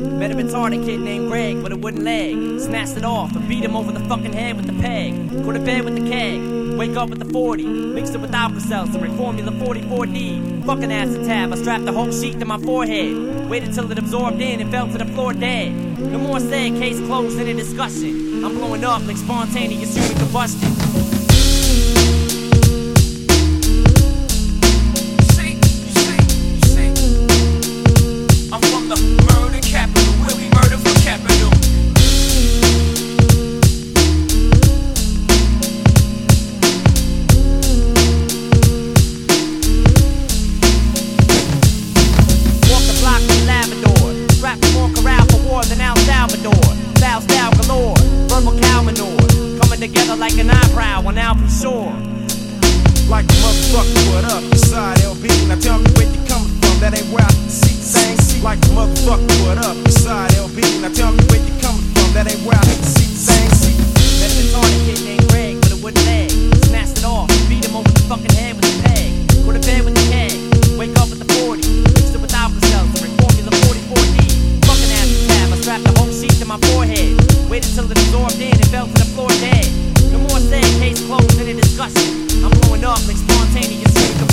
Met a retarded kid named Greg with a wooden leg. Snatched it off and beat him over the fucking head with the peg. Go to bed with the keg. Wake up with the 40. Mixed it with Alka-Seltzer and Formula 44D. Fucking acid tab. I strapped the whole sheet to my forehead. Waited till it absorbed in and fell to the floor dead. No more said. Case closed. Any discussion. I'm blowing up like spontaneous human combustion. Together like an eyebrow on Alpha Shore. Like a motherfucker, what up? Beside LB, now tell me where you coming Waited till it absorbed in and fell to the floor dead. No more sad case closed in a discussion. I'm blowing up like spontaneous.